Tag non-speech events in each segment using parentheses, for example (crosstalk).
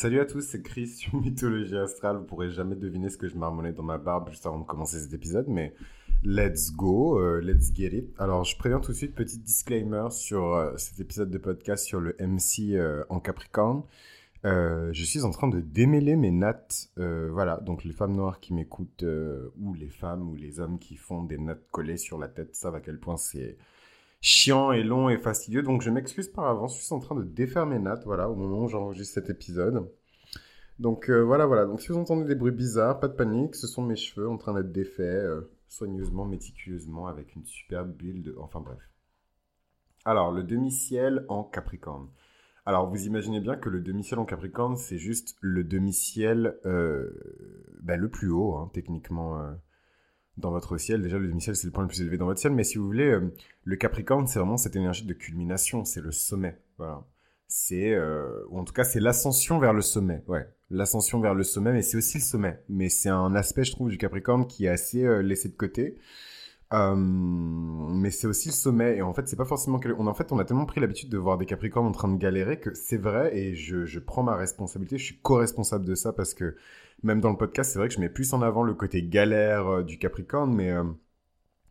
Salut à tous, c'est Chris sur (laughs) Mythologie Astrale. Vous pourrez jamais deviner ce que je marmonnais dans ma barbe juste avant de commencer cet épisode, mais let's go, euh, let's get it. Alors, je préviens tout de suite, petit disclaimer sur euh, cet épisode de podcast sur le MC euh, en Capricorne. je suis en train de démêler mes nattes. voilà, donc les femmes noires qui m'écoutent, ou les femmes ou les hommes qui font des nattes collées sur la tête, savent à quel point c'est chiant et long et fastidieux. Donc je m'excuse par avance, je suis en train de défaire mes nattes, voilà, au moment où j'enregistre cet épisode. Donc euh, voilà, voilà. Donc si vous entendez des bruits bizarres, pas de panique, ce sont mes cheveux en train d'être défaits euh, soigneusement, méticuleusement, avec une superbe bulle de... Enfin bref. Alors, le demi-ciel en Capricorne. Alors, vous imaginez bien que le demi-ciel en Capricorne, c'est juste le demi-ciel euh, ben, le plus haut, hein, techniquement dans votre ciel. Déjà, le demi-ciel, c'est le point le plus élevé dans votre ciel. Mais si vous voulez, euh, le Capricorne, c'est vraiment cette énergie de culmination. C'est le sommet. Voilà. C'est, euh, ou en tout cas, c'est l'ascension vers le sommet. Ouais. L'ascension vers le sommet, mais c'est aussi le sommet. Mais c'est un aspect, je trouve, du Capricorne qui est assez euh, laissé de côté. Mais c'est aussi le sommet. Et en fait, c'est pas forcément. On, en fait, on a tellement pris l'habitude de voir des Capricornes en train de galérer que c'est vrai et je, je prends ma responsabilité. Je suis co-responsable de ça parce que même dans le podcast, c'est vrai que je mets plus en avant le côté galère euh, du Capricorne, mais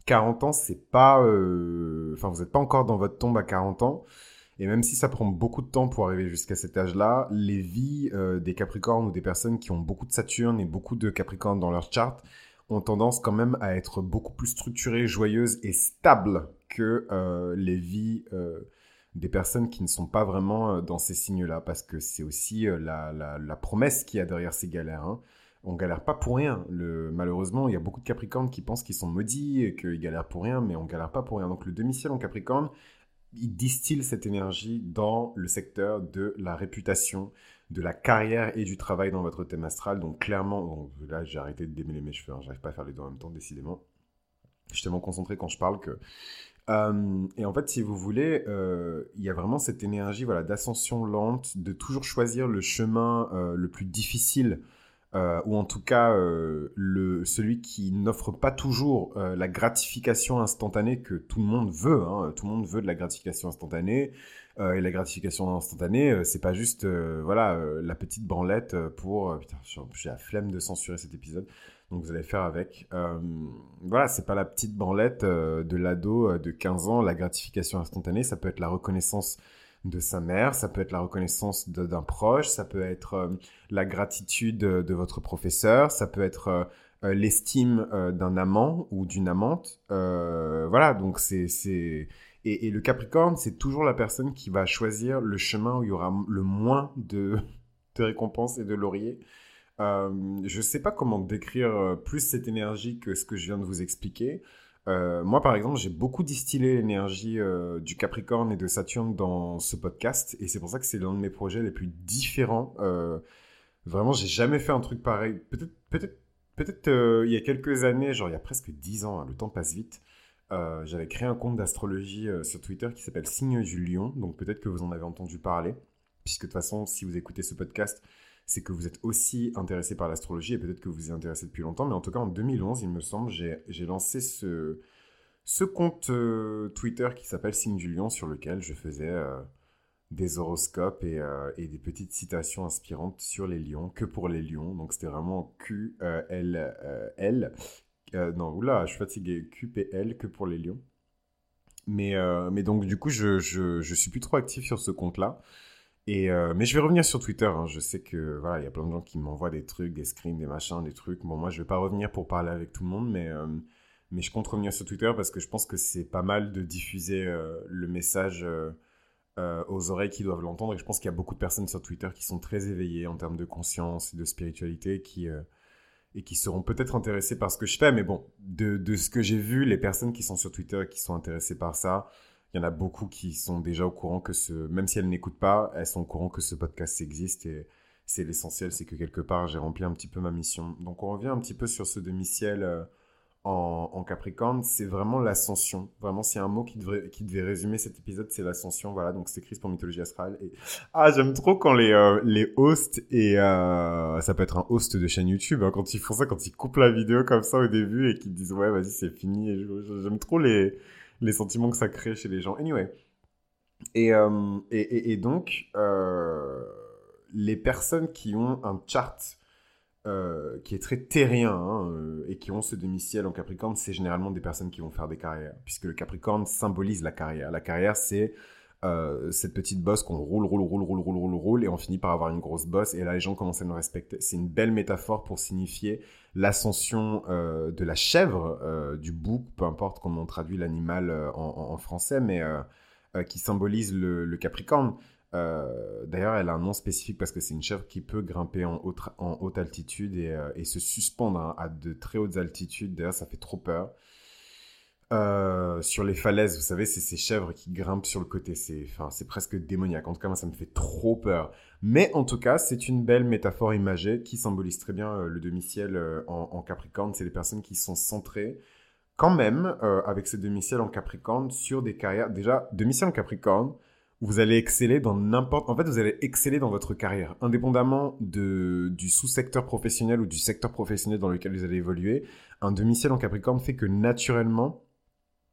40 euh, ans, c'est pas. Enfin, vous n'êtes pas encore dans votre tombe à 40 ans. Et même si ça prend beaucoup de temps pour arriver jusqu'à cet âge-là, les vies des Capricornes ou des personnes qui ont beaucoup de Saturne et beaucoup de Capricorne dans leur charte, ont tendance quand même à être beaucoup plus structurées, joyeuses et stables que euh, les vies euh, des personnes qui ne sont pas vraiment euh, dans ces signes-là, parce que c'est aussi la, la, promesse qu'il y a derrière ces galères. Hein. On galère pas pour rien. Le, malheureusement, il y a beaucoup de Capricornes qui pensent qu'ils sont maudits et qu'ils galèrent pour rien, mais on galère pas pour rien. Donc le demi-ciel en Capricorne, il distille cette énergie dans le secteur de la réputation, de la carrière et du travail dans votre thème astral. Donc clairement, là j'ai arrêté de démêler mes cheveux, hein, j'arrive pas à faire les deux en même temps décidément. Je suis tellement concentré quand je parle que... Et en fait, si vous voulez, il y a vraiment cette énergie voilà, d'ascension lente, de toujours choisir le chemin le plus difficile ou en tout cas le, celui qui n'offre pas toujours la gratification instantanée que tout le monde veut. Hein. Tout le monde veut de la gratification instantanée. et la gratification instantanée, c'est pas juste voilà la petite branlette pour... putain, j'ai la flemme de censurer cet épisode. Donc vous allez faire avec. voilà, c'est pas la petite branlette de l'ado de 15 ans. La gratification instantanée, ça peut être la reconnaissance de sa mère, ça peut être la reconnaissance d'un proche, ça peut être euh, la gratitude de, votre professeur, ça peut être euh, euh, l'estime d'un amant ou d'une amante. voilà, donc c'est... Et, et, le Capricorne, c'est toujours la personne qui va choisir le chemin où il y aura le moins (laughs) de récompenses et de lauriers. Je ne sais pas comment décrire plus cette énergie que ce que je viens de vous expliquer. Euh, moi, par exemple, j'ai beaucoup distillé l'énergie euh, du Capricorne et de Saturne dans ce podcast, et c'est pour ça que c'est l'un de mes projets les plus différents. Euh, vraiment, j'ai jamais fait un truc pareil. Peut-être, peut-être, peut-être il y a quelques années, genre il y a presque dix ans, hein, le temps passe vite. j'avais créé un compte d'astrologie sur Twitter qui s'appelle Signe du Lion, donc peut-être que vous en avez entendu parler, puisque de toute façon, si vous écoutez ce podcast, c'est que vous êtes aussi intéressé par l'astrologie et peut-être que vous y intéressé depuis longtemps, mais en tout cas en 2011, il me semble, j'ai lancé ce, compte euh, Twitter qui s'appelle Signe du Lion sur lequel je faisais euh, des horoscopes et, euh, et, des petites citations inspirantes sur les lions, que pour les lions. Donc c'était vraiment Q-L-L. non, oula, je suis fatigué. Q-P-L, que pour les lions. Mais, mais donc du coup, je, je, je suis plus trop actif sur ce compte-là. Euh, mais je vais revenir sur Twitter. Hein. Je sais que voilà, il y a plein de gens qui m'envoient des trucs, des screens, des machins, des trucs. Bon, moi, je vais pas revenir pour parler avec tout le monde, mais euh, mais je compte revenir sur Twitter parce que je pense que c'est pas mal de diffuser euh, le message aux oreilles qui doivent l'entendre. Et je pense qu'il y a beaucoup de personnes sur Twitter qui sont très éveillées en termes de conscience et de spiritualité, qui et qui seront peut-être intéressées par ce que je fais. Mais bon, de, de ce que j'ai vu, les personnes qui sont sur Twitter et qui sont intéressées par ça, il y en a beaucoup qui sont déjà au courant que ce, même si elles n'écoutent pas, elles sont au courant que ce podcast existe et c'est l'essentiel, c'est que quelque part j'ai rempli un petit peu ma mission. Donc on revient un petit peu sur ce demi-ciel euh, en, Capricorne, c'est vraiment l'ascension. Vraiment, a un mot qui devrait, qui devait résumer cet épisode, c'est l'ascension. Voilà, donc c'est Chris pour Mythologie Astrale. Et... Ah, j'aime trop quand les, euh, les hosts, et euh, ça peut être un host de chaîne YouTube, hein, quand ils font ça, quand ils coupent la vidéo comme ça au début et qu'ils disent ouais, vas-y, c'est fini. J'aime trop les les sentiments que ça crée chez les gens. Anyway. Et, euh, et, et, donc, euh, les personnes qui ont un chart euh, qui est très terrien hein, et qui ont ce demi-ciel en Capricorne, c'est généralement des personnes qui vont faire des carrières, puisque le Capricorne symbolise la carrière. La carrière, c'est euh, cette petite bosse qu'on roule, roule, roule, roule, roule, roule, roule, et on finit par avoir une grosse bosse, et là les gens commencent à nous respecter. C'est une belle métaphore pour signifier l'ascension de la chèvre, du bouc, peu importe comment on traduit l'animal en, français, mais qui symbolise le Capricorne. Euh, d'ailleurs, elle a un nom spécifique parce que c'est une chèvre qui peut grimper en haute, altitude et, euh, se suspendre hein, à de très hautes altitudes. D'ailleurs, ça fait trop peur. Euh, sur les falaises, vous savez, c'est ces chèvres qui grimpent sur le côté. C'est, enfin, c'est presque démoniaque. En tout cas, moi, ça me fait trop peur. Mais en tout cas, c'est une belle métaphore imagée qui symbolise très bien le demi-ciel en, en, Capricorne. C'est les personnes qui sont centrées, quand même, avec ce demi-ciel en Capricorne, sur des carrières. Déjà, demi-ciel en Capricorne, vous allez exceller dans n'importe... En fait, vous allez exceller dans votre carrière, indépendamment de, du sous-secteur professionnel ou du secteur professionnel dans lequel vous allez évoluer. Un demi-ciel en Capricorne fait que naturellement,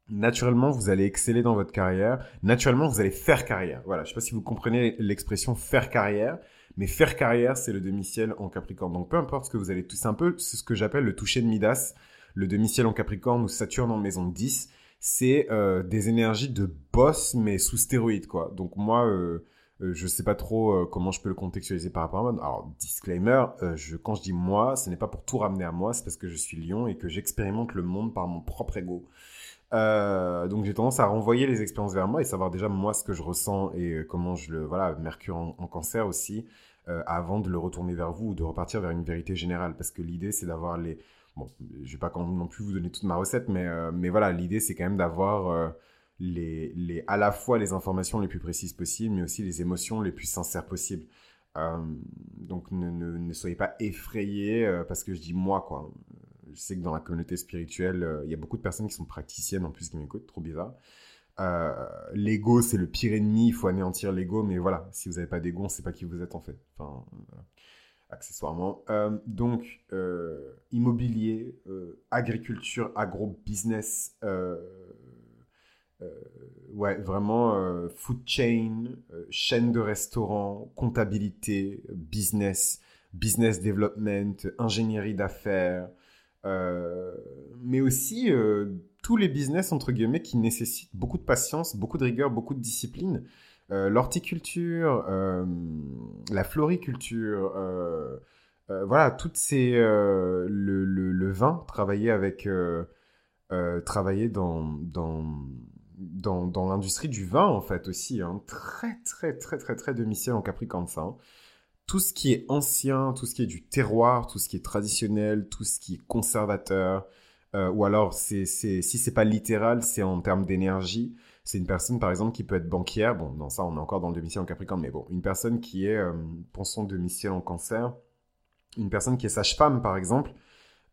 naturellement, vous allez exceller dans votre carrière. Naturellement, vous allez faire carrière. Voilà, je sais pas si vous comprenez l'expression faire carrière, mais faire carrière, c'est le demi-ciel en Capricorne. Donc, peu importe ce que vous allez... C'est un peu ce que j'appelle le toucher de Midas, le demi-ciel en Capricorne ou Saturne en maison 10 c'est euh, des énergies de boss, mais sous stéroïdes, quoi. Donc moi, euh, euh, je sais pas trop comment je peux le contextualiser par rapport à moi. Alors, disclaimer, je, quand je dis moi, ce n'est pas pour tout ramener à moi, c'est parce que je suis lion et que j'expérimente le monde par mon propre ego. Donc j'ai tendance à renvoyer les expériences vers moi et savoir déjà moi ce que je ressens et comment je le... Voilà, Mercure en, cancer aussi, avant de le retourner vers vous ou de repartir vers une vérité générale. Parce que l'idée, c'est d'avoir les Bon, je vais pas non plus vous donner toute ma recette, mais, euh, mais voilà, l'idée c'est quand même d'avoir euh, les, les, à la fois les informations les plus précises possibles, mais aussi les émotions les plus sincères possibles. Euh, donc ne, ne, soyez pas effrayés parce que je dis moi, quoi. Je sais que dans la communauté spirituelle, il y a beaucoup de personnes qui sont praticiennes en plus qui m'écoutent, trop bizarre. l'ego, c'est le pire ennemi, il faut anéantir l'ego, mais voilà, si vous n'avez pas d'ego, on ne sait pas qui vous êtes en fait. Enfin, accessoirement. Euh, donc, euh, immobilier, euh, agriculture, agro-business, ouais, vraiment food chain, chaîne de restaurants, comptabilité, business, business development, ingénierie d'affaires, mais aussi tous les business, entre guillemets, qui nécessitent beaucoup de patience, beaucoup de rigueur, beaucoup de discipline. Euh, l'horticulture, euh, la floriculture, euh, voilà, toutes ces le, le, vin, travailler avec, travailler dans dans dans, dans l'industrie du vin en fait aussi, hein. très très très très très demi-ciel en Capricorne ça. Hein. Tout ce qui est ancien, tout ce qui est du terroir, tout ce qui est traditionnel, tout ce qui est conservateur, ou alors c'est, c'est, si c'est pas littéral, c'est en termes d'énergie. C'est une personne, par exemple, qui peut être banquière. Bon, non, ça, on est encore dans le demi-ciel en Capricorne, mais bon, une personne qui est, euh, pour son demi-ciel en Cancer, une personne qui est sage-femme, par exemple,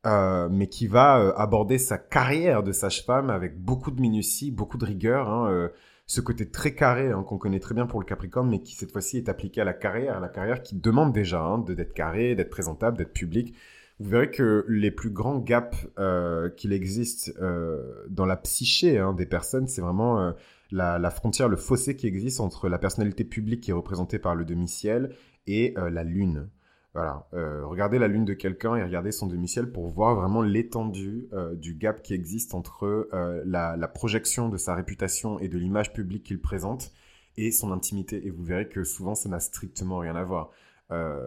euh, mais qui va euh, aborder sa carrière de sage-femme avec beaucoup de minutie, beaucoup de rigueur. Hein, ce côté très carré hein, qu'on connaît très bien pour le Capricorne, mais qui cette fois-ci est appliqué à la carrière, à la carrière qui demande déjà hein, d'être carré, d'être présentable, d'être public vous verrez que les plus grands gaps euh, qu'il existe euh, dans la psyché hein, des personnes, c'est vraiment euh, la, frontière, le fossé qui existe entre la personnalité publique qui est représentée par le demi-ciel et la lune. Voilà, regardez la lune de quelqu'un et regardez son demi-ciel pour voir vraiment l'étendue du gap qui existe entre la, la, projection de sa réputation et de l'image publique qu'il présente et son intimité. Et vous verrez que souvent ça n'a strictement rien à voir. Euh,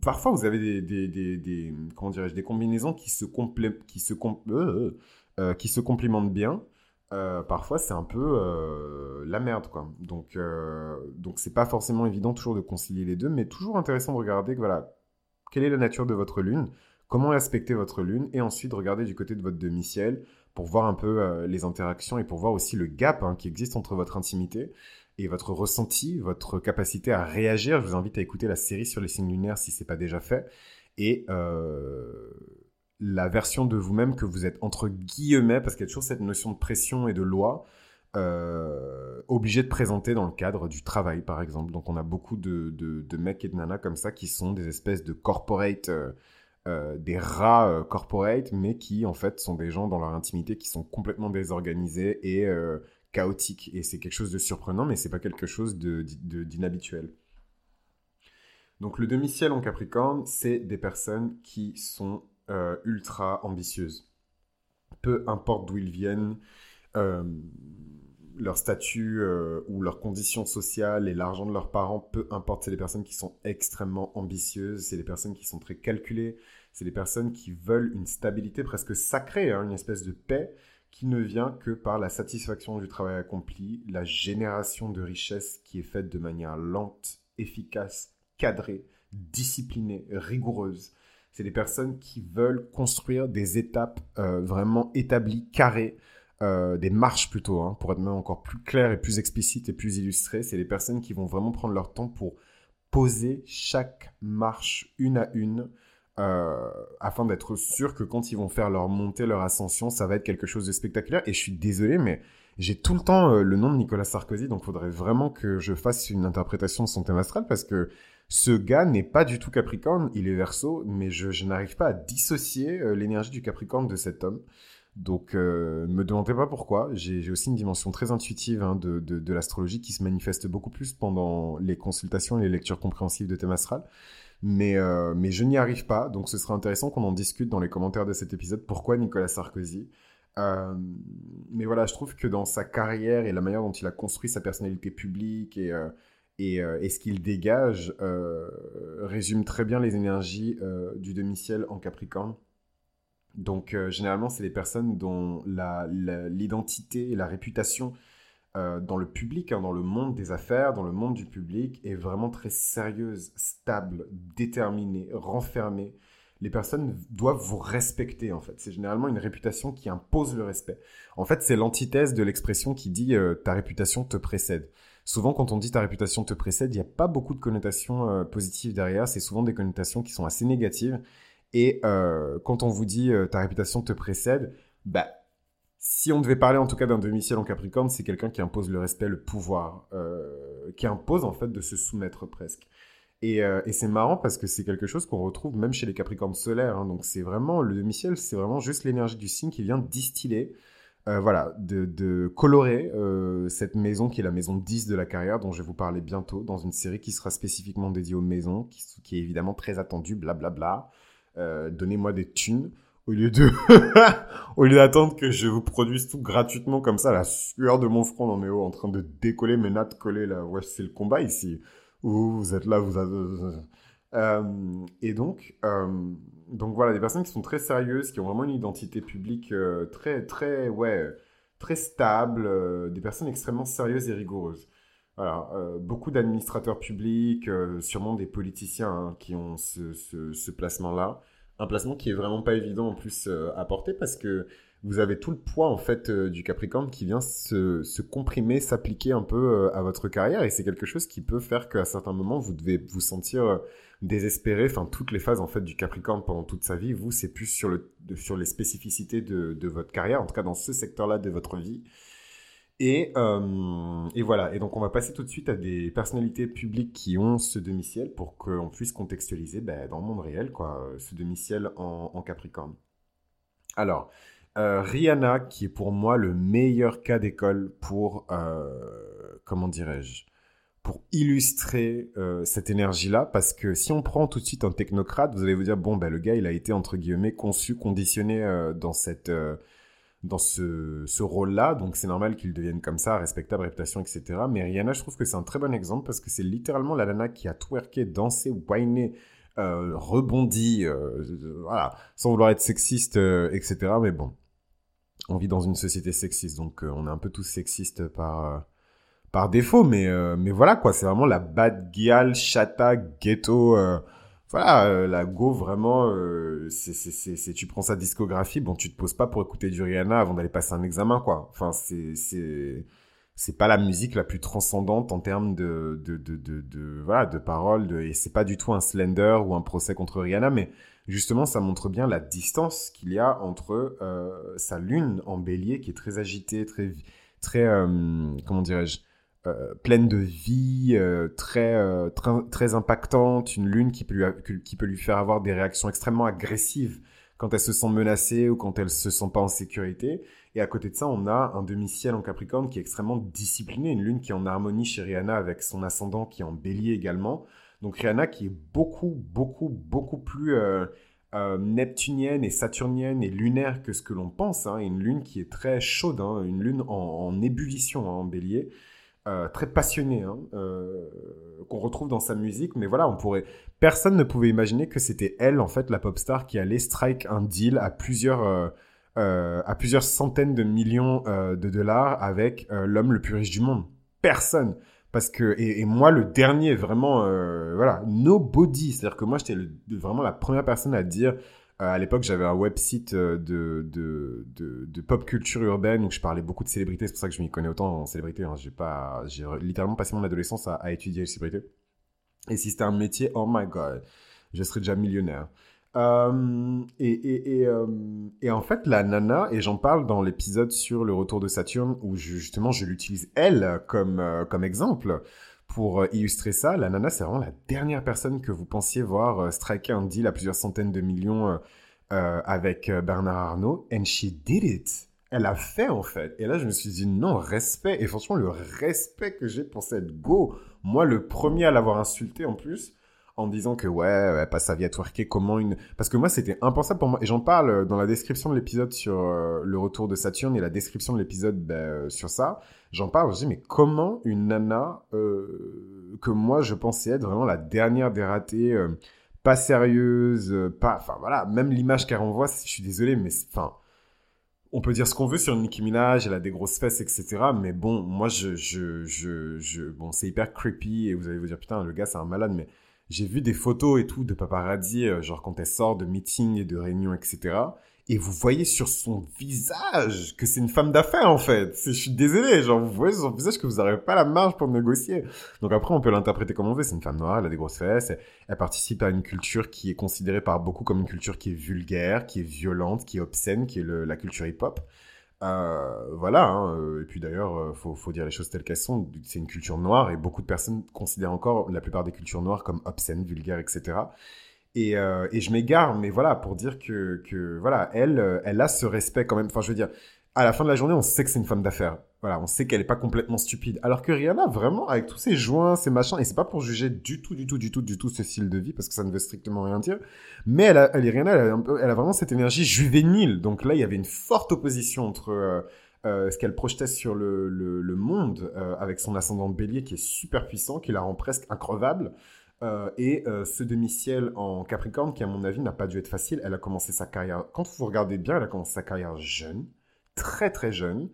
parfois, vous avez des, comment des combinaisons qui se, complè qui se, euh, euh, qui se complimentent bien. Parfois, c'est un peu la merde, quoi. Donc, donc c'est pas forcément évident toujours de concilier les deux, mais toujours intéressant de regarder, voilà, quelle est la nature de votre lune, comment respecter votre lune, et ensuite regarder du côté de votre demi-ciel pour voir un peu les interactions et pour voir aussi le gap hein, qui existe entre votre intimité et votre ressenti, votre capacité à réagir. Je vous invite à écouter la série sur les signes lunaires si ce n'est pas déjà fait. Et euh, la version de vous-même que vous êtes entre guillemets, parce qu'il y a toujours cette notion de pression et de loi, euh, obligé de présenter dans le cadre du travail, par exemple. Donc on a beaucoup de, de, mecs et de nanas comme ça qui sont des espèces de corporate, euh, des rats corporate, mais qui en fait sont des gens dans leur intimité qui sont complètement désorganisés et chaotique et c'est quelque chose de surprenant mais c'est pas quelque chose d'inhabituel. Donc le demi-ciel en Capricorne, c'est des personnes qui sont euh, ultra ambitieuses. Peu importe d'où ils viennent, euh, leur statut euh, ou leurs conditions sociales et l'argent de leurs parents, peu importe, c'est des personnes qui sont extrêmement ambitieuses, c'est des personnes qui sont très calculées, c'est des personnes qui veulent une stabilité presque sacrée, hein, une espèce de paix qui ne vient que par la satisfaction du travail accompli, la génération de richesses qui est faite de manière lente, efficace, cadrée, disciplinée, rigoureuse. C'est des personnes qui veulent construire des étapes euh, vraiment établies, carrées, euh, des marches plutôt, hein, pour être même encore plus clair et plus explicite et plus illustré. C'est des personnes qui vont vraiment prendre leur temps pour poser chaque marche une à une, euh, afin d'être sûr que quand ils vont faire leur montée, leur ascension, ça va être quelque chose de spectaculaire. Et je suis désolé, mais j'ai tout le temps le nom de Nicolas Sarkozy, donc il faudrait vraiment que je fasse une interprétation de son thème astral parce que ce gars n'est pas du tout Capricorne, il est Verseau, mais je, n'arrive pas à dissocier l'énergie du Capricorne de cet homme. Donc, euh, ne me demandez pas pourquoi. J'ai aussi une dimension très intuitive hein, de, de, l'astrologie qui se manifeste beaucoup plus pendant les consultations et les lectures compréhensives de thème astral. Mais, euh, mais je n'y arrive pas. Donc, ce serait intéressant qu'on en discute dans les commentaires de cet épisode. Pourquoi Nicolas Sarkozy? Euh, Mais voilà, je trouve que dans sa carrière et la manière dont il a construit sa personnalité publique et, et, et ce qu'il dégage résume très bien les énergies du demi-ciel en Capricorne. Donc, euh, généralement, c'est des personnes dont l'identité et la réputation euh, dans le public, hein, dans le monde des affaires, dans le monde du public, est vraiment très sérieuse, stable, déterminée, renfermée. Les personnes doivent vous respecter, en fait. C'est généralement une réputation qui impose le respect. En fait, c'est l'antithèse de l'expression qui dit euh, ta réputation te précède. Souvent, quand on dit ta réputation te précède, il n'y a pas beaucoup de connotations positives derrière. C'est souvent des connotations qui sont assez négatives. Et euh, quand on vous dit euh, ta réputation te précède, bah, si on devait parler en tout cas d'un demi-ciel en Capricorne, c'est quelqu'un qui impose le respect, le pouvoir, euh, qui impose en fait de se soumettre presque. Et, et c'est marrant parce que c'est quelque chose qu'on retrouve même chez les Capricornes solaires. Hein. donc c'est vraiment le demi-ciel, c'est vraiment juste l'énergie du signe qui vient distiller, voilà, de, colorer cette maison qui est la maison 10 de la carrière dont je vais vous parler bientôt dans une série qui sera spécifiquement dédiée aux maisons, qui, est évidemment très attendue, blablabla. Bla bla. Euh, donnez-moi des thunes au lieu de (laughs) au lieu d'attendre que je vous produise tout gratuitement comme ça la sueur de mon front dans mes hauts en train de décoller mes nattes collées là ouais c'est le combat ici vous, êtes là vous euh, et donc euh, donc voilà des personnes qui sont très sérieuses qui ont vraiment une identité publique euh, très très ouais très stable des personnes extrêmement sérieuses et rigoureuses. Voilà, beaucoup d'administrateurs publics, sûrement des politiciens hein, qui ont ce, ce, ce placement-là. Un placement qui est vraiment pas évident en plus euh, à porter parce que vous avez tout le poids en fait euh, du Capricorne qui vient se, se comprimer, s'appliquer un peu euh, à votre carrière et c'est quelque chose qui peut faire qu'à certains moments vous devez vous sentir désespéré. Enfin, toutes les phases en fait du Capricorne pendant toute sa vie, vous c'est plus sur le sur les spécificités de, de votre carrière, en tout cas dans ce secteur-là de votre vie. Euh, et, voilà. Et donc, on va passer tout de suite à des personnalités publiques qui ont ce demi-ciel pour qu'on puisse contextualiser ben, dans le monde réel, quoi, ce demi-ciel en, Capricorne. Alors, euh, Rihanna, qui est pour moi le meilleur cas d'école pour, euh, comment dirais-je, pour illustrer cette énergie-là, parce que si on prend tout de suite un technocrate, vous allez vous dire, bon, ben, le gars, il a été, entre guillemets, conçu, conditionné dans cette dans ce, ce rôle-là, donc c'est normal qu'il devienne comme ça, respectable, réputation, etc. Mais Rihanna, je trouve que c'est un très bon exemple parce que c'est littéralement la nana qui a twerké, dansé, whiné, euh, rebondi, euh, voilà, sans vouloir être sexiste, euh, etc. Mais bon, on vit dans une société sexiste, donc on est un peu tous sexistes par par défaut, mais mais voilà quoi, c'est vraiment la bad girl, chata, ghetto voilà, euh, la Go, vraiment, euh, c'est, tu prends sa discographie, bon, tu te poses pas pour écouter du Rihanna avant d'aller passer un examen, quoi. Enfin, c'est, c'est pas la musique la plus transcendante en termes de, de, de, de, voilà, de paroles, de, et c'est pas du tout un Slender ou un procès contre Rihanna, mais justement, ça montre bien la distance qu'il y a entre euh, sa lune en bélier, qui est très agitée, très, très, comment dirais-je, euh, pleine de vie, euh, très, euh, très, très impactante, une lune qui peut, lui, qui peut lui faire avoir des réactions extrêmement agressives quand elle se sent menacée ou quand elle se sent pas en sécurité. Et à côté de ça, on a un demi-ciel en Capricorne qui est extrêmement discipliné, une lune qui est en harmonie chez Rihanna avec son ascendant qui est en bélier également. Donc Rihanna qui est beaucoup, beaucoup, beaucoup plus euh, euh, neptunienne et saturnienne et lunaire que ce que l'on pense. Hein. Une lune qui est très chaude, hein. une lune en, ébullition hein, en bélier. Euh, très passionnée, hein, qu'on retrouve dans sa musique. Mais voilà, on pourrait. Personne ne pouvait imaginer que c'était elle, en fait, la pop star qui allait strike un deal à plusieurs, à plusieurs centaines de millions de dollars avec l'homme le plus riche du monde. Personne. Parce que et, moi le dernier vraiment euh, voilà nobody. C'est à dire que moi j'étais vraiment la première personne à dire euh, à l'époque j'avais un website euh, de, de, de, pop culture urbaine où je parlais beaucoup de célébrités. C'est pour ça que je m'y connais autant en célébrité hein. j'ai pas j'ai littéralement passé mon adolescence à étudier les célébrités. Et si c'était un métier oh my god je serais déjà millionnaire euh, et, et, euh, et, en fait, la nana, et j'en parle dans l'épisode sur le retour de Saturne, où justement je l'utilise elle comme, euh, comme exemple pour illustrer ça. La nana, c'est vraiment la dernière personne que vous pensiez voir striker un deal à plusieurs centaines de millions avec Bernard Arnault. And she did it. Elle a fait en fait. Et là, je me suis dit non, respect. Et franchement, le respect que j'ai pour cette go, moi le premier à l'avoir insulté en plus en disant que ouais, elle passe sa vie à twerker, comment une... Parce que moi, c'était impensable pour moi. Et j'en parle euh, dans la description de l'épisode sur euh, le retour de Saturne et la description de l'épisode ben, euh, sur ça. J'en parle, je dis, mais comment une nana que moi, je pensais être vraiment la dernière des ratées, pas sérieuse, pas... Enfin, voilà, même l'image qu'elle renvoie, je suis désolé, mais... Enfin... On peut dire ce qu'on veut sur Nicki Minaj, elle a des grosses fesses, etc. Mais bon, moi, je, je, je, je bon, c'est hyper creepy et vous allez vous dire, putain, le gars, c'est un malade, mais j'ai vu des photos et tout de paparazzi, euh, genre quand elle sort de meetings et de réunions, etc. Et vous voyez sur son visage que c'est une femme d'affaires, en fait. Je suis désolé, genre, vous voyez sur son visage que vous n'avez pas la marge pour négocier. Donc après, on peut l'interpréter comme on veut. C'est une femme noire, elle a des grosses fesses, elle, participe à une culture qui est considérée par beaucoup comme une culture qui est vulgaire, qui est violente, qui est obscène, qui est la culture hip-hop. Euh, voilà, hein, euh, et puis d'ailleurs, euh, faut, faut dire les choses telles qu'elles sont. C'est une culture noire et beaucoup de personnes considèrent encore la plupart des cultures noires comme obscènes, vulgaires, etc. Et, et je m'égare, mais voilà, pour dire que, que voilà, elle, elle a ce respect quand même. Enfin, je veux dire, à la fin de la journée, on sait que c'est une femme d'affaires. Voilà, on sait qu'elle est pas complètement stupide. Alors que Rihanna, vraiment, avec tous ses joints, ses machins, et c'est pas pour juger du tout, du tout, du tout, du tout ce style de vie, parce que ça ne veut strictement rien dire. Mais elle, a, elle Rihanna, elle a, elle a, vraiment cette énergie juvénile. Donc là, il y avait une forte opposition entre euh, euh, ce qu'elle projetait sur le, le, monde, euh, avec son ascendant bélier qui est super puissant, qui la rend presque increvable. Et ce demi-ciel en Capricorne, qui à mon avis n'a pas dû être facile, elle a commencé sa carrière, quand vous regardez bien, elle a commencé sa carrière jeune, très très jeune,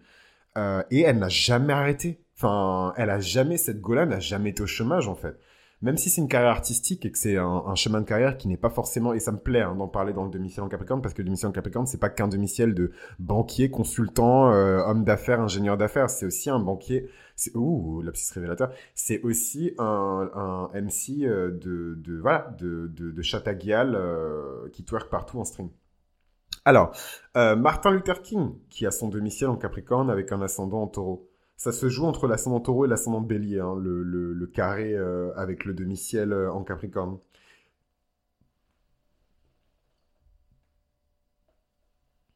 euh, et elle n'a jamais arrêté. Enfin, elle a jamais, cette go n'a jamais été au chômage en fait. Même si c'est une carrière artistique et que c'est un, chemin de carrière qui n'est pas forcément, et ça me plaît hein, d'en parler dans le demi-ciel en Capricorne, parce que le demi-ciel en Capricorne, c'est pas qu'un demi-ciel de banquier, consultant, euh, homme d'affaires, ingénieur d'affaires, c'est aussi un banquier, c'est, ouh, lapsus révélateur, c'est aussi un, MC euh, de, de, voilà, de, de, qui twerk partout en stream. Alors, euh, Martin Luther King, qui a son domicile en Capricorne avec un ascendant en taureau. Ça se joue entre l'ascendant taureau et l'ascendant bélier, hein, le, carré euh, avec le demi-ciel euh, en Capricorne.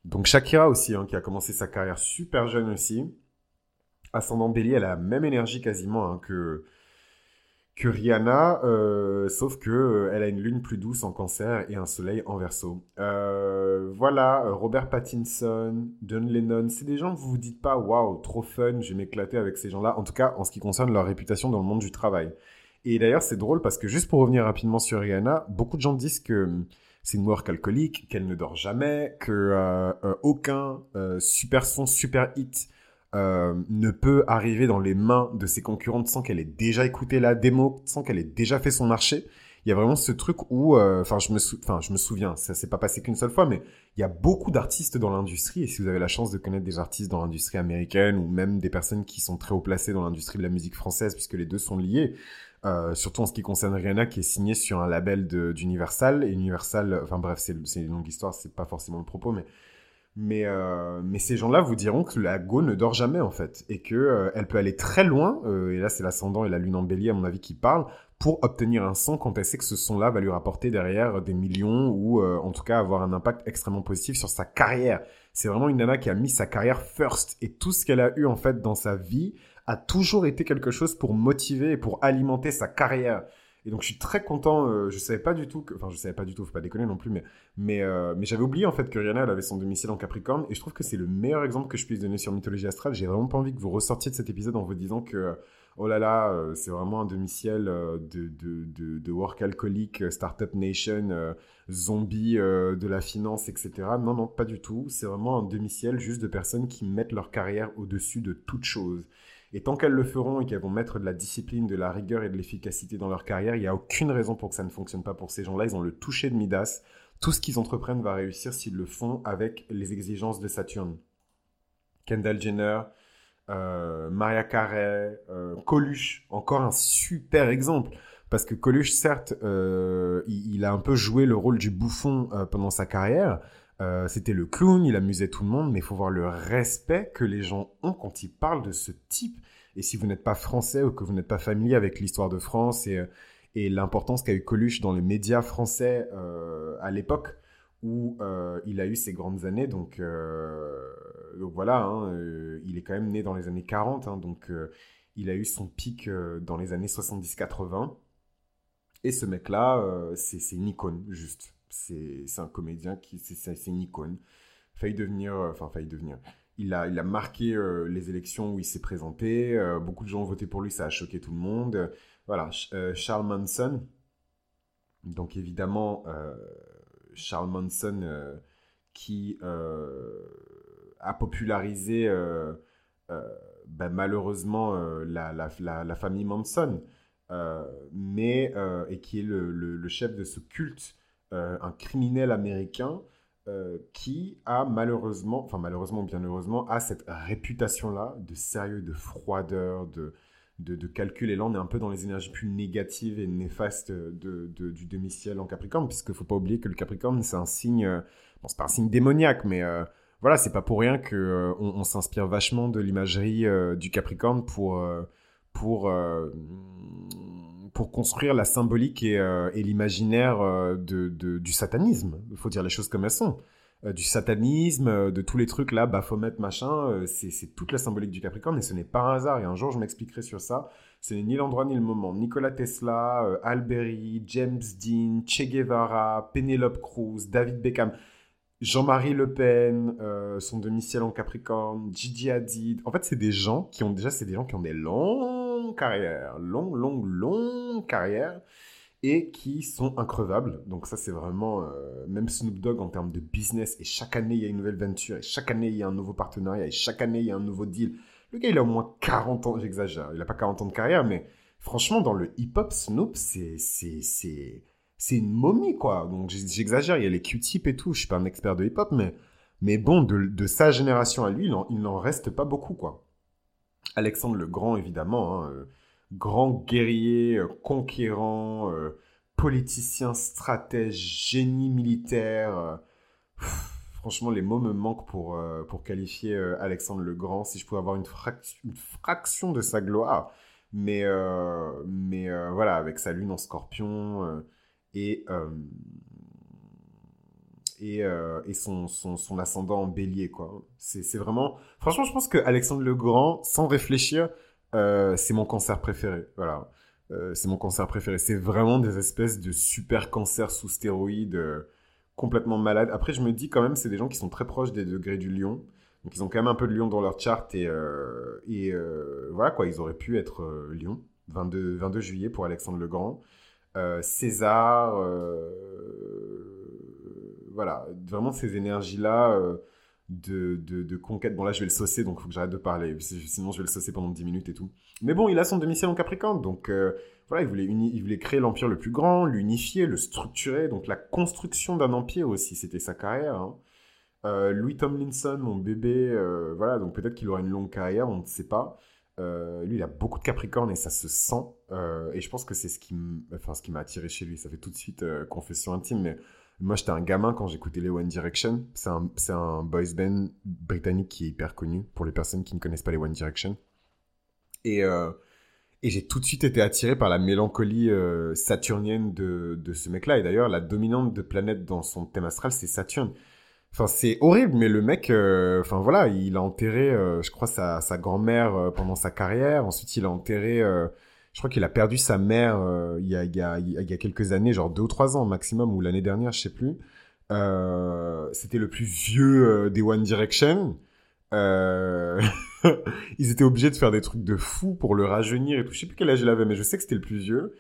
Donc Shakira aussi, hein, qui a commencé sa carrière super jeune aussi. Ascendant bélier, elle a la même énergie quasiment hein, que, que Rihanna, euh, sauf que euh, elle a une lune plus douce en cancer et un soleil en verso. Euh, voilà, Robert Pattinson, John Lennon, c'est des gens que vous vous dites pas, waouh, trop fun, je vais m'éclater avec ces gens-là, en tout cas en ce qui concerne leur réputation dans le monde du travail. Et d'ailleurs, c'est drôle parce que juste pour revenir rapidement sur Rihanna, beaucoup de gens disent que hum, c'est une work alcoolique, qu'elle ne dort jamais, que aucun super son, super hit euh, ne peut arriver dans les mains de ses concurrentes sans qu'elle ait déjà écouté la démo, sans qu'elle ait déjà fait son marché. Il y a vraiment ce truc où, euh, enfin, je me, enfin, je me souviens, ça s'est pas passé qu'une seule fois, mais il y a beaucoup d'artistes dans l'industrie. Et si vous avez la chance de connaître des artistes dans l'industrie américaine ou même des personnes qui sont très haut placées dans l'industrie de la musique française, puisque les deux sont liés, euh, surtout en ce qui concerne Rihanna, qui est signé sur un label d'Universal. Et Universal, enfin bref, c'est une longue histoire, c'est pas forcément le propos, mais mais, euh, mais ces gens-là vous diront que la Go ne dort jamais en fait et que euh, elle peut aller très loin. Euh, et là, c'est l'ascendant et la lune en Bélier à mon avis qui parlent pour obtenir un son quand elle sait que ce son-là va lui rapporter derrière des millions ou en tout cas avoir un impact extrêmement positif sur sa carrière. C'est vraiment une nana qui a mis sa carrière first et tout ce qu'elle a eu en fait dans sa vie a toujours été quelque chose pour motiver et pour alimenter sa carrière. Et donc je suis très content. Euh, je savais pas du tout que, enfin je savais pas du tout, faut pas déconner non plus, mais mais euh, mais j'avais oublié en fait que Rihanna avait son domicile en Capricorne. Et je trouve que c'est le meilleur exemple que je puisse donner sur mythologie astrale. J'ai vraiment pas envie que vous ressortiez de cet épisode en vous disant que oh là là, euh, c'est vraiment un domicile de, de, de, work alcoolique, startup nation, zombie de la finance, etc. Non non pas du tout. C'est vraiment un domicile juste de personnes qui mettent leur carrière au-dessus de toute chose. Et tant qu'elles le feront et qu'elles vont mettre de la discipline, de la rigueur et de l'efficacité dans leur carrière, il n'y a aucune raison pour que ça ne fonctionne pas pour ces gens-là. Ils ont le toucher de Midas. Tout ce qu'ils entreprennent va réussir s'ils le font avec les exigences de Saturne. Kendall Jenner, euh, Maria Carey, euh, Coluche, encore un super exemple. Parce que Coluche, certes, euh, il, a un peu joué le rôle du bouffon pendant sa carrière, euh, c'était le clown, il amusait tout le monde, mais il faut voir le respect que les gens ont quand ils parlent de ce type. Et si vous n'êtes pas français ou que vous n'êtes pas familier avec l'histoire de France et, euh, l'importance qu'a eu Coluche dans les médias français euh, à l'époque où il a eu ses grandes années, donc, donc voilà, hein, il est quand même né dans les années 40, hein, donc il a eu son pic dans les années 70-80. Et ce mec-là, c'est une icône, juste c'est un comédien qui c'est une icône. Failli devenir euh, enfin devenir. Il a, il a marqué euh, les élections où il s'est présenté. Euh, beaucoup de gens ont voté pour lui ça a choqué tout le monde. Voilà Charles Manson. Donc évidemment Charles Manson qui a popularisé ben, malheureusement la, la, la, famille Manson. Mais et qui est le, le, chef de ce culte euh, un criminel américain euh, qui a malheureusement, enfin malheureusement bien heureusement, a cette réputation-là de sérieux, de froideur, de, de, calcul. Et là, on est un peu dans les énergies plus négatives et néfastes de, du demi-ciel en Capricorne, puisqu'il ne faut pas oublier que le Capricorne, c'est un signe, bon, c'est pas un signe démoniaque, mais euh, voilà, c'est pas pour rien on, s'inspire vachement de l'imagerie du Capricorne pour, pour pour construire la symbolique et, euh, l'imaginaire euh, du satanisme. Il faut dire les choses comme elles sont. Euh, du satanisme, de tous les trucs là, Baphomet, machin, c'est toute la symbolique du Capricorne et ce n'est pas un hasard. Et un jour, je m'expliquerai sur ça. Ce n'est ni l'endroit ni le moment. Nikola Tesla, Alberi, James Dean, Che Guevara, Penelope Cruz, David Beckham. Jean-Marie Le Pen, son domicile en Capricorne, Gigi Hadid. En fait, c'est des gens qui ont déjà, c'est des gens qui ont des carrière, longue, longue, longue carrière, et qui sont increvables. Donc ça, c'est vraiment, euh, même Snoop Dogg en termes de business, et chaque année, il y a une nouvelle venture, et chaque année, il y a un nouveau partenariat, et chaque année, il y a un nouveau deal. Le gars, il a au moins 40 ans, j'exagère, il n'a pas 40 ans de carrière, mais franchement, dans le hip-hop, Snoop, c'est, c'est, c'est, c'est une momie, quoi. Donc j'exagère, il y a les Q-tips et tout, je suis pas un expert de hip-hop, mais, mais bon, de, de sa génération à lui, il n'en reste pas beaucoup, quoi. Alexandre le Grand, évidemment, hein, euh, grand guerrier, euh, conquérant, euh, politicien, stratège, génie militaire. franchement, les mots me manquent pour, pour qualifier Alexandre le Grand. Si je pouvais avoir une, fraction de sa gloire. Mais, mais voilà, avec sa lune en scorpion et euh, et, son, son, ascendant en bélier, quoi. C'est vraiment... Franchement, je pense que Alexandre le Grand, sans réfléchir, euh, c'est mon cancer préféré. Voilà. Euh, c'est mon cancer préféré. C'est vraiment des espèces de super cancers sous stéroïdes, complètement malades. Après, je me dis quand même, c'est des gens qui sont très proches des degrés du lion. Donc, ils ont quand même un peu de lion dans leur charte. Et, et voilà, quoi. Ils auraient pu être lion. 22, 22 juillet pour Alexandre le Grand. César voilà, vraiment ces énergies-là euh, de, de, conquête. Bon, là, je vais le saucer, donc il faut que j'arrête de parler. Sinon, je vais le saucer pendant 10 minutes et tout. Mais bon, il a son demi-ciel en Capricorne, donc euh, voilà, il voulait, il voulait créer l'empire le plus grand, l'unifier, le structurer. Donc la construction d'un empire aussi, c'était sa carrière. Hein. Euh, Louis Tomlinson, mon bébé, voilà, donc peut-être qu'il aura une longue carrière, on ne sait pas. lui, il a beaucoup de Capricorne et ça se sent. et je pense que c'est ce qui m'a attiré chez lui. Ça fait tout de suite confession intime, mais moi, j'étais un gamin quand j'écoutais les One Direction. C'est un, un boys band britannique qui est hyper connu pour les personnes qui ne connaissent pas les One Direction. Et, euh, et j'ai tout de suite été attiré par la mélancolie euh, saturnienne de, de ce mec-là. Et d'ailleurs, la dominante de planète dans son thème astral, c'est Saturne. Enfin, c'est horrible, mais le mec, euh, enfin voilà, il a enterré, je crois, sa, sa grand-mère pendant sa carrière. Ensuite, il a enterré je crois qu'il a perdu sa mère euh, il, y a, il, y a, il, y a, quelques années, genre deux ou trois ans maximum, ou l'année dernière, je sais plus. Euh, c'était le plus vieux euh, des One Direction. Euh... (laughs) ils étaient obligés de faire des trucs de fou pour le rajeunir et tout. Je sais plus quel âge il avait, mais je sais que c'était le plus vieux.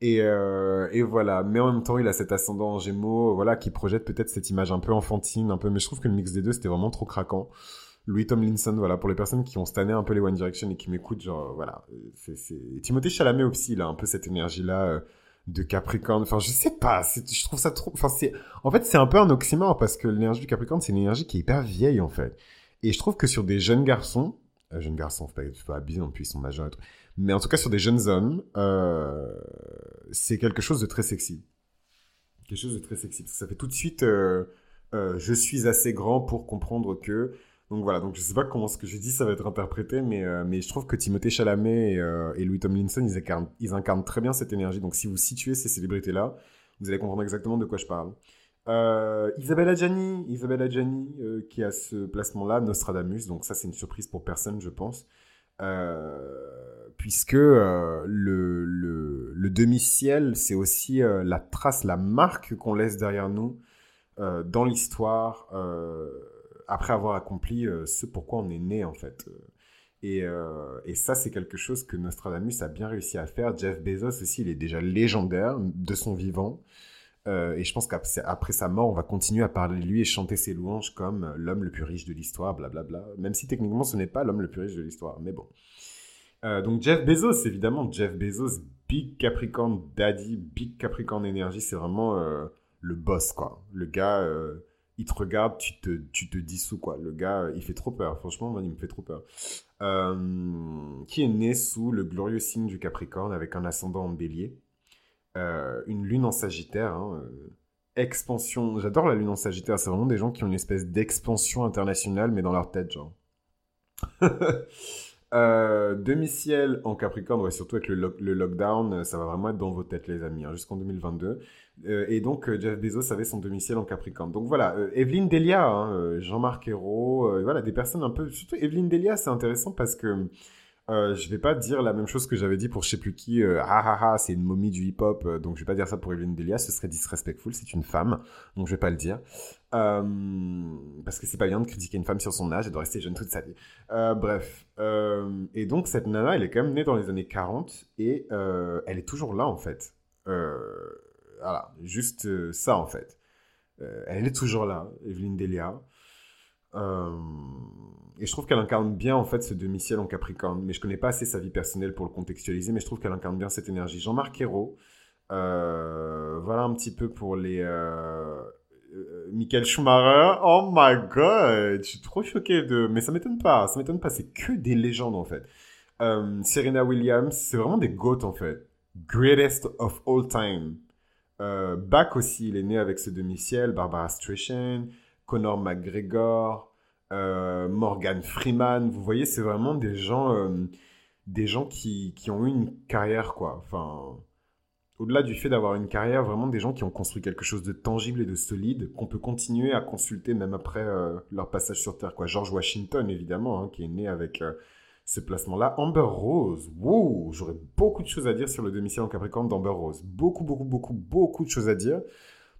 Et, euh, et, voilà. Mais en même temps, il a cet ascendant en Gémeaux, voilà, qui projette peut-être cette image un peu enfantine, un peu. Mais je trouve que le mix des deux, c'était vraiment trop craquant. Louis Tomlinson, voilà, pour les personnes qui ont stanné un peu les One Direction et qui m'écoutent, genre, voilà. C'est. Timothée Chalamet aussi, il a un peu cette énergie-là euh, de Capricorne. Enfin, je sais pas, je trouve ça trop... Enfin. En fait, c'est un peu un oxymore parce que l'énergie du Capricorne, c'est une énergie qui est hyper vieille, en fait. Et je trouve que sur des jeunes garçons, euh, jeunes garçons, faut pas, faut pas abuser non plus, ils sont majeurs et tout. Mais en tout cas, sur des jeunes hommes, euh, c'est quelque chose de très sexy. Quelque chose de très sexy. Ça fait tout de suite, euh, euh, je suis assez grand pour comprendre que donc voilà, donc je sais pas comment ce que j'ai dit ça va être interprété, mais, euh, mais je trouve que Timothée Chalamet et, euh, Louis Tomlinson, ils incarnent, très bien cette énergie. Donc si vous situez ces célébrités-là, vous allez comprendre exactement de quoi je parle. Euh, Isabelle Adjani, Isabelle euh, qui a ce placement-là, Nostradamus, donc ça c'est une surprise pour personne, je pense. Puisque le, le, demi-ciel, c'est aussi la trace, la marque qu'on laisse derrière nous dans l'histoire après avoir accompli euh, ce pourquoi on est né en fait. Et, euh, et ça, c'est quelque chose que Nostradamus a bien réussi à faire. Jeff Bezos aussi, il est déjà légendaire de son vivant. Euh, et je pense qu'après sa mort, on va continuer à parler de lui et chanter ses louanges comme l'homme le plus riche de l'histoire, blablabla. Même si techniquement, ce n'est pas l'homme le plus riche de l'histoire. Mais bon. Euh, donc Jeff Bezos, évidemment, Jeff Bezos, Big Capricorn Daddy, Big Capricorn Energy, c'est vraiment euh, le boss, quoi. Le gars euh, il te regarde, tu te, tu te dissous, quoi. Le gars, il fait trop peur. Franchement, il me fait trop peur. Euh, qui est né sous le glorieux signe du Capricorne avec un ascendant en bélier. Euh, une lune en Sagittaire. Hein, euh, expansion. J'adore la lune en Sagittaire. C'est vraiment des gens qui ont une espèce d'expansion internationale, mais dans leur tête, genre. (laughs) Euh, demi-ciel en Capricorne, ouais, surtout avec le, le, lockdown, ça va vraiment être dans vos têtes, les amis, hein, jusqu'en 2022. Euh, et donc, euh, Jeff Bezos avait son demi-ciel en Capricorne. Donc voilà, euh, Evelyne Delia, hein, Jean-Marc Ayrault, voilà, des personnes un peu... Surtout Evelyne Delia, c'est intéressant parce que euh, je vais pas dire la même chose que j'avais dit pour je sais plus qui. Euh, ah ah ah, c'est une momie du hip-hop. Euh, donc je vais pas dire ça pour Evelyne Delia. Ce serait disrespectful. C'est une femme. Donc je vais pas le dire. Euh, parce que c'est pas bien de critiquer une femme sur son âge. Elle doit rester jeune toute sa vie. Bref. Et donc cette nana, elle est quand même née dans les années 40 et elle est toujours là en fait. voilà, juste ça en fait. elle est toujours là, Evelyne Delia. Euh, et je trouve qu'elle incarne bien en fait ce demi-ciel en Capricorne. Mais je connais pas assez sa vie personnelle pour le contextualiser, mais je trouve qu'elle incarne bien cette énergie. Jean-Marc Ayrault, euh, voilà un petit peu pour les. Euh, euh, Michael Schumacher, oh my god, je suis trop choqué de. Mais ça m'étonne pas, ça m'étonne pas, c'est que des légendes en fait. Serena Williams, c'est vraiment des goats en fait. Greatest of all time. Bach aussi, il est né avec ce demi-ciel, Barbara Streisand. Conor McGregor, Morgan Freeman. Vous voyez, c'est vraiment des gens, euh, des gens qui, qui, ont eu une carrière, quoi. Enfin, au-delà du fait d'avoir une carrière, vraiment des gens qui ont construit quelque chose de tangible et de solide qu'on peut continuer à consulter même après euh, leur passage sur Terre, quoi. George Washington, évidemment, hein, qui est né avec euh, ce placement-là. Amber Rose, wow, j'aurais beaucoup de choses à dire sur le demi-ciel en Capricorne d'Amber Rose. Beaucoup, beaucoup, beaucoup, beaucoup de choses à dire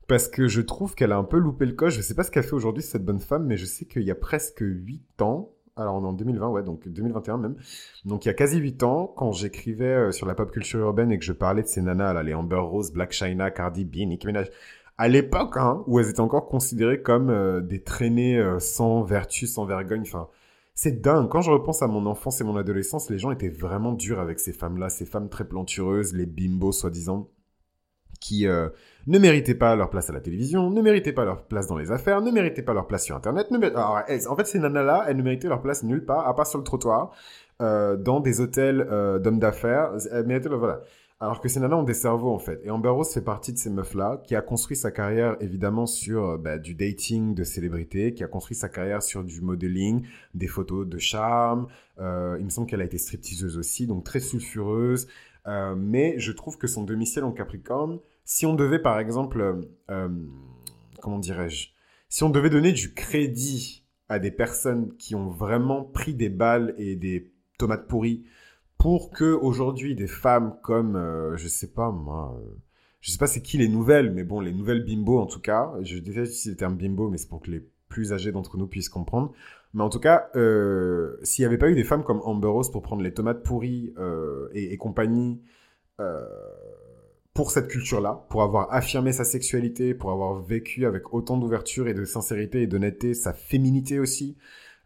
parce que je trouve qu'elle a un peu loupé le coche. Je sais pas ce qu'elle fait aujourd'hui, cette bonne femme, mais je sais qu'il y a presque 8 ans, alors on est en 2020, ouais, donc 2021 même, donc il y a quasi 8 ans, quand j'écrivais euh, sur la pop culture urbaine et que je parlais de ces nanas, les Amber Rose, Black China, Cardi B, Nicki Minaj, à l'époque, hein, où elles étaient encore considérées comme euh, des traînées euh, sans vertu, sans vergogne, enfin... C'est dingue. Quand je repense à mon enfance et mon adolescence, les gens étaient vraiment durs avec ces femmes-là, ces femmes très plantureuses, les bimbos soi-disant qui euh, ne méritaient pas leur place à la télévision, ne méritaient pas leur place dans les affaires, ne méritaient pas leur place sur Internet. Ne Alors, elles, en fait, ces nanas-là, elles ne méritaient leur place nulle part, à part sur le trottoir, euh, dans des hôtels euh, d'hommes d'affaires. Méritaient. Voilà. Alors que ces nanas ont des cerveaux, en fait. Et Amber Rose fait partie de ces meufs-là, qui a construit sa carrière, évidemment, sur bah, du dating de célébrités, qui a construit sa carrière sur du modeling, des photos de charme. Il me semble qu'elle a été stripteaseuse aussi, donc très sulfureuse. Mais je trouve que son demi-ciel en Capricorne, si on devait, par exemple, euh, euh, comment dirais-je, si on devait donner du crédit à des personnes qui ont vraiment pris des balles et des tomates pourries pour que aujourd'hui des femmes comme, euh, je sais pas moi, euh, je sais pas c'est qui les nouvelles, mais bon, les nouvelles bimbo en tout cas, je déteste utiliser le terme bimbo, mais c'est pour que les plus âgés d'entre nous puissent comprendre. Mais en tout cas, euh, s'il n'y avait pas eu des femmes comme Amber Rose pour prendre les tomates pourries et, compagnie pour cette culture-là, pour avoir affirmé sa sexualité, pour avoir vécu avec autant d'ouverture et de sincérité et d'honnêteté sa féminité aussi,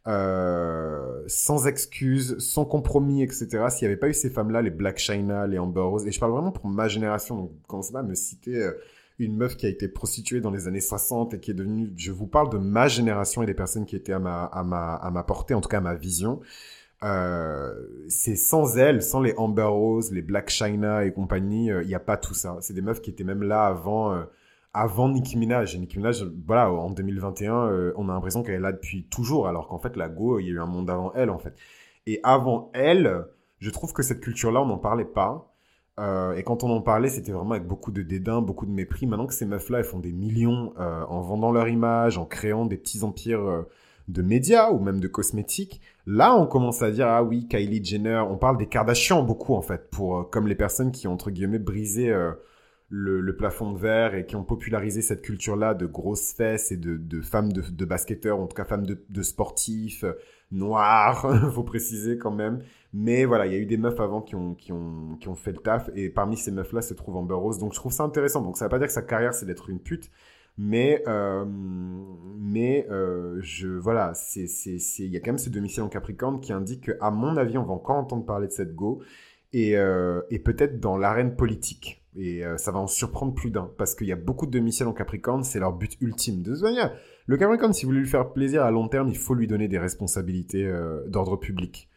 euh, sans excuses, sans compromis, etc. S'il n'y avait pas eu ces femmes-là, les Black China, les Amber Rose, et je parle vraiment pour ma génération, donc commencez pas à me citer euh, une meuf qui a été prostituée dans les années 60 et qui est devenue, je vous parle de ma génération et des personnes qui étaient à ma, à ma, à ma portée, en tout cas à ma vision. Euh, c'est sans elles, sans les Amber Rose, les Black China et compagnie, euh, il n'y a pas tout ça. C'est des meufs qui étaient même là avant, euh, avant Nicki Minaj. Et Nicki Minaj, voilà, en 2021, euh, on a l'impression qu'elle est là depuis toujours, alors qu'en fait, la Go, il y a eu un monde avant elle, en fait. Et avant elle, je trouve que cette culture-là, on n'en parlait pas. Et quand on en parlait, c'était vraiment avec beaucoup de dédain, beaucoup de mépris. Maintenant que ces meufs-là, elles font des millions en vendant leur image, en créant des petits empires de médias ou même de cosmétiques, là, on commence à dire ah oui, Kylie Jenner. On parle des Kardashians beaucoup en fait, pour euh, comme les personnes qui ont entre guillemets brisé euh, le, plafond de verre et qui ont popularisé cette culture-là de grosses fesses et de, femmes de, basketteurs, en tout cas femmes de, sportifs, euh, noirs, (laughs) faut préciser quand même. Mais voilà, il y a eu des meufs avant qui ont, qui ont, qui ont fait le taf et parmi ces meufs-là se trouve Amber Rose. Donc je trouve ça intéressant. Donc ça veut pas dire que sa carrière c'est d'être une pute. Mais, euh, mais euh, je, voilà, il y a quand même ce domicile en Capricorne qui indique qu'à mon avis, on va encore entendre parler de cette go et, euh, peut-être dans l'arène politique. Et ça va en surprendre plus d'un, parce qu'il y a beaucoup de demi-ciels en Capricorne, c'est leur but ultime. De toute manière, le Capricorne, si vous voulez lui faire plaisir à long terme, il faut lui donner des responsabilités d'ordre public.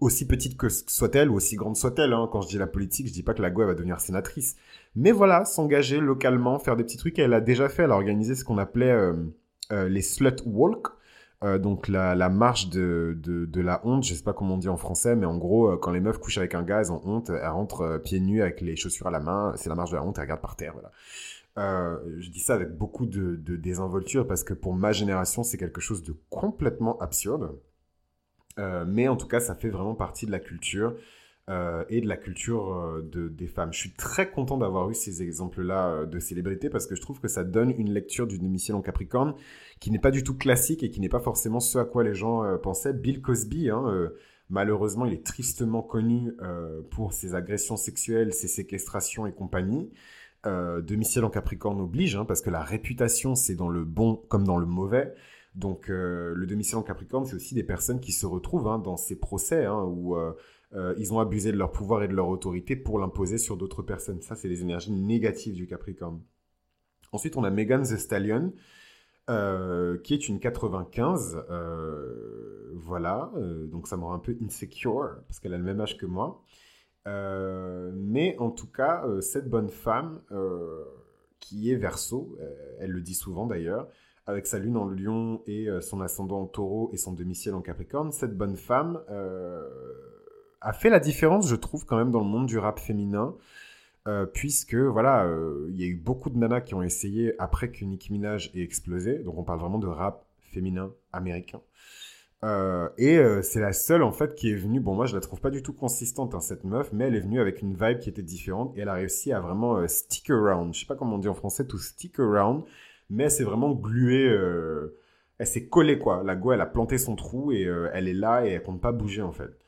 Aussi petite que soit-elle, ou aussi grande soit-elle. Hein. Quand je dis la politique, je dis pas que la Go va devenir sénatrice. Mais voilà, s'engager localement, faire des petits trucs, elle a déjà fait. Elle a organisé ce qu'on appelait euh, euh, les Slut Walk. Euh, donc la, marche de, la honte, je sais pas comment on dit en français, mais en gros, quand les meufs couchent avec un gars, elles ont honte, elles rentrent pieds nus avec les chaussures à la main, c'est la marche de la honte, elles regardent par terre, voilà. Je dis ça avec beaucoup de, de désinvolture parce que pour ma génération, c'est quelque chose de complètement absurde. Euh, mais en tout cas, ça fait vraiment partie de la culture euh, et de la culture euh, de, des femmes. Je suis très content d'avoir eu ces exemples-là de célébrités parce que je trouve que ça donne une lecture d'une émission en Capricorne qui n'est pas du tout classique et qui n'est pas forcément ce à quoi les gens pensaient. Bill Cosby, hein, malheureusement, il est tristement connu pour ses agressions sexuelles, ses séquestrations et compagnie. Euh, Demi-ciel en Capricorne oblige, hein, parce que la réputation, c'est dans le bon comme dans le mauvais. Donc, euh, le demi-ciel en Capricorne, c'est aussi des personnes qui se retrouvent hein, dans ces procès hein, où euh, euh, ils ont abusé de leur pouvoir et de leur autorité pour l'imposer sur d'autres personnes. Ça, c'est les énergies négatives du Capricorne. Ensuite, on a Megan Thee Stallion, qui est une 95. Euh, voilà, donc ça me rend un peu insecure, parce qu'elle a le même âge que moi. Mais en tout cas, cette bonne femme, qui est verso, elle le dit souvent d'ailleurs, avec sa lune en lion et son ascendant en taureau et son demi-ciel en capricorne, cette bonne femme a fait la différence, je trouve, quand même dans le monde du rap féminin. Euh, puisque voilà, il euh, y a eu beaucoup de nanas qui ont essayé après que Nicki Minaj ait explosé. Donc on parle vraiment de rap féminin américain. Euh, et c'est la seule en fait qui est venue. Bon, moi je la trouve pas du tout consistante hein, cette meuf, mais elle est venue avec une vibe qui était différente et elle a réussi à vraiment stick around. Je sais pas comment on dit en français, tout stick around, mais s'est vraiment gluée. elle s'est collée quoi. La go, elle a planté son trou et elle est là et elle compte pas bouger en fait.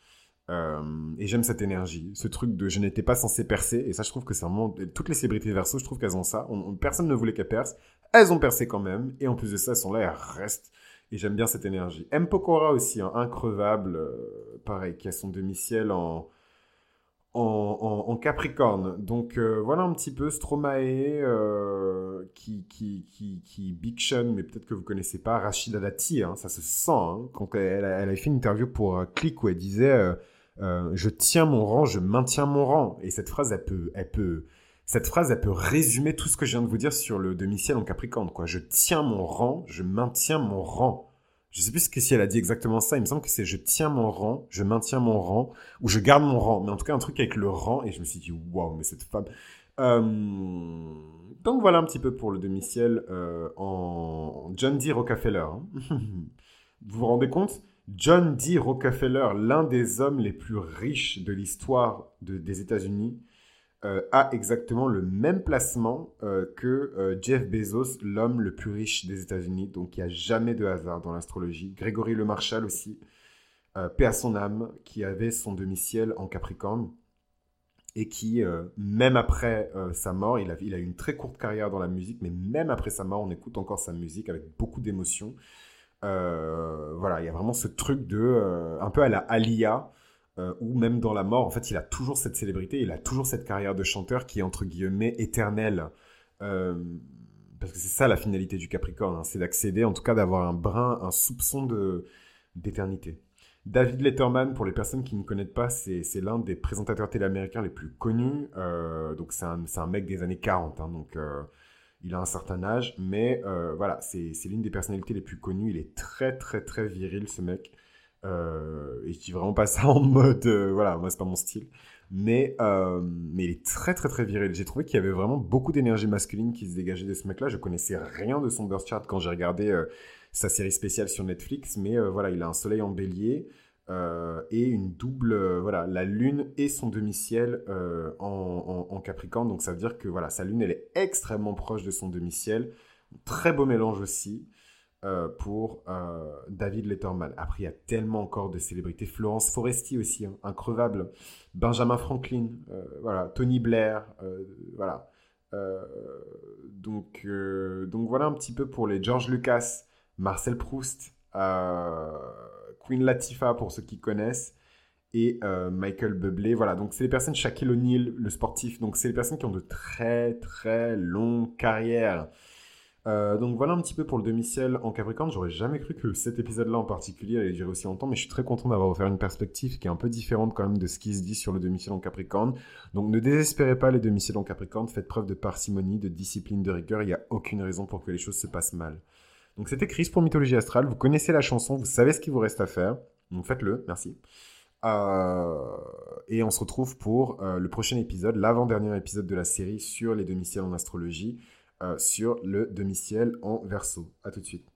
Euh, et j'aime cette énergie, ce truc de je n'étais pas censé percer. Et ça, je trouve que c'est vraiment. Toutes les célébrités verso, je trouve qu'elles ont ça. On, personne ne voulait qu'elles percent. Elles ont percé quand même. Et en plus de ça, elles sont là, elles restent. Et j'aime bien cette énergie. M. Pokora aussi, hein, increvable. Euh, pareil, qui a son demi-ciel en, en, Capricorne. Donc euh, voilà un petit peu Stromae, euh, qui, qui, qui, qui Big Sean, mais peut-être que vous connaissez pas, Rachida Dati, hein, ça se sent. Hein, quand elle, elle, a fait une interview pour euh, Click où elle disait je tiens mon rang, je maintiens mon rang. Et cette phrase, elle peut, elle peut, cette phrase, elle peut résumer tout ce que je viens de vous dire sur le demi-ciel en Capricorne, quoi. Je tiens mon rang, je maintiens mon rang. Je sais plus si elle a dit exactement ça. Il me semble que c'est je tiens mon rang, je maintiens mon rang, ou je garde mon rang. Mais en tout cas, un truc avec le rang. Et je me suis dit, waouh, mais cette femme. Euh... Donc voilà un petit peu pour le demi-ciel euh, en John D. Rockefeller. Hein. (laughs) vous vous rendez compte? John D. Rockefeller, l'un des hommes les plus riches de l'histoire des États-Unis, euh, a exactement le même placement euh, que euh, Jeff Bezos, l'homme le plus riche des États-Unis. Donc il n'y a jamais de hasard dans l'astrologie. Grégory Le Marchal aussi, paix à son âme, qui avait son domicile en Capricorne et qui, même après sa mort, il a, il a eu une très courte carrière dans la musique, mais même après sa mort, on écoute encore sa musique avec beaucoup d'émotion. voilà, il y a vraiment ce truc de, un peu à la Alia, euh, ou même dans la mort, en fait, il a toujours cette célébrité, il a toujours cette carrière de chanteur qui est entre guillemets éternelle. Euh, parce que c'est ça la finalité du Capricorne, hein, c'est d'accéder, en tout cas d'avoir un brin, un soupçon d'éternité. David Letterman, pour les personnes qui ne connaissent pas, c'est l'un des présentateurs télé-américains les plus connus. Euh, donc c'est un, un, mec des années 40, hein, donc il a un certain âge, mais voilà, c'est l'une des personnalités les plus connues. Il est très très très viril ce mec. Euh, et je dis vraiment pas ça (laughs) en mode, euh, voilà, moi c'est pas mon style. Mais, euh, mais il est très très très viril. J'ai trouvé qu'il y avait vraiment beaucoup d'énergie masculine qui se dégageait de ce mec-là. Je connaissais rien de son birth chart quand j'ai regardé sa série spéciale sur Netflix. Mais voilà, il a un soleil en bélier. et une double, voilà, la lune et son demi-ciel en, en, Capricorne. Donc ça veut dire que voilà, sa lune, elle est extrêmement proche de son demi-ciel. Très beau mélange aussi. Euh, pour euh, David Letterman. Après, il y a tellement encore de célébrités. Florence Foresti aussi, hein, increvable. Benjamin Franklin, euh, voilà. Tony Blair, voilà. donc, donc voilà un petit peu pour les George Lucas, Marcel Proust, Queen Latifah pour ceux qui connaissent et Michael Bublé. Voilà, donc c'est les personnes, Shaquille O'Neal, le sportif, donc c'est les personnes qui ont de très très longues carrières. Euh, donc voilà un petit peu pour le demi-ciel en Capricorne. J'aurais jamais cru que cet épisode-là en particulier allait durer aussi longtemps, mais je suis très content d'avoir offert une perspective qui est un peu différente quand même de ce qui se dit sur le demi-ciel en Capricorne. Donc ne désespérez pas les demi-ciels en Capricorne, faites preuve de parcimonie, de discipline, de rigueur. Il n'y a aucune raison pour que les choses se passent mal. Donc c'était Chris pour Mythologie Astrale. Vous connaissez la chanson, vous savez ce qu'il vous reste à faire. Donc faites-le, merci. Euh, et on se retrouve pour euh, le prochain épisode, l'avant-dernier épisode de la série sur les demi-ciels en astrologie. Euh, sur le demi-ciel en verso. A tout de suite.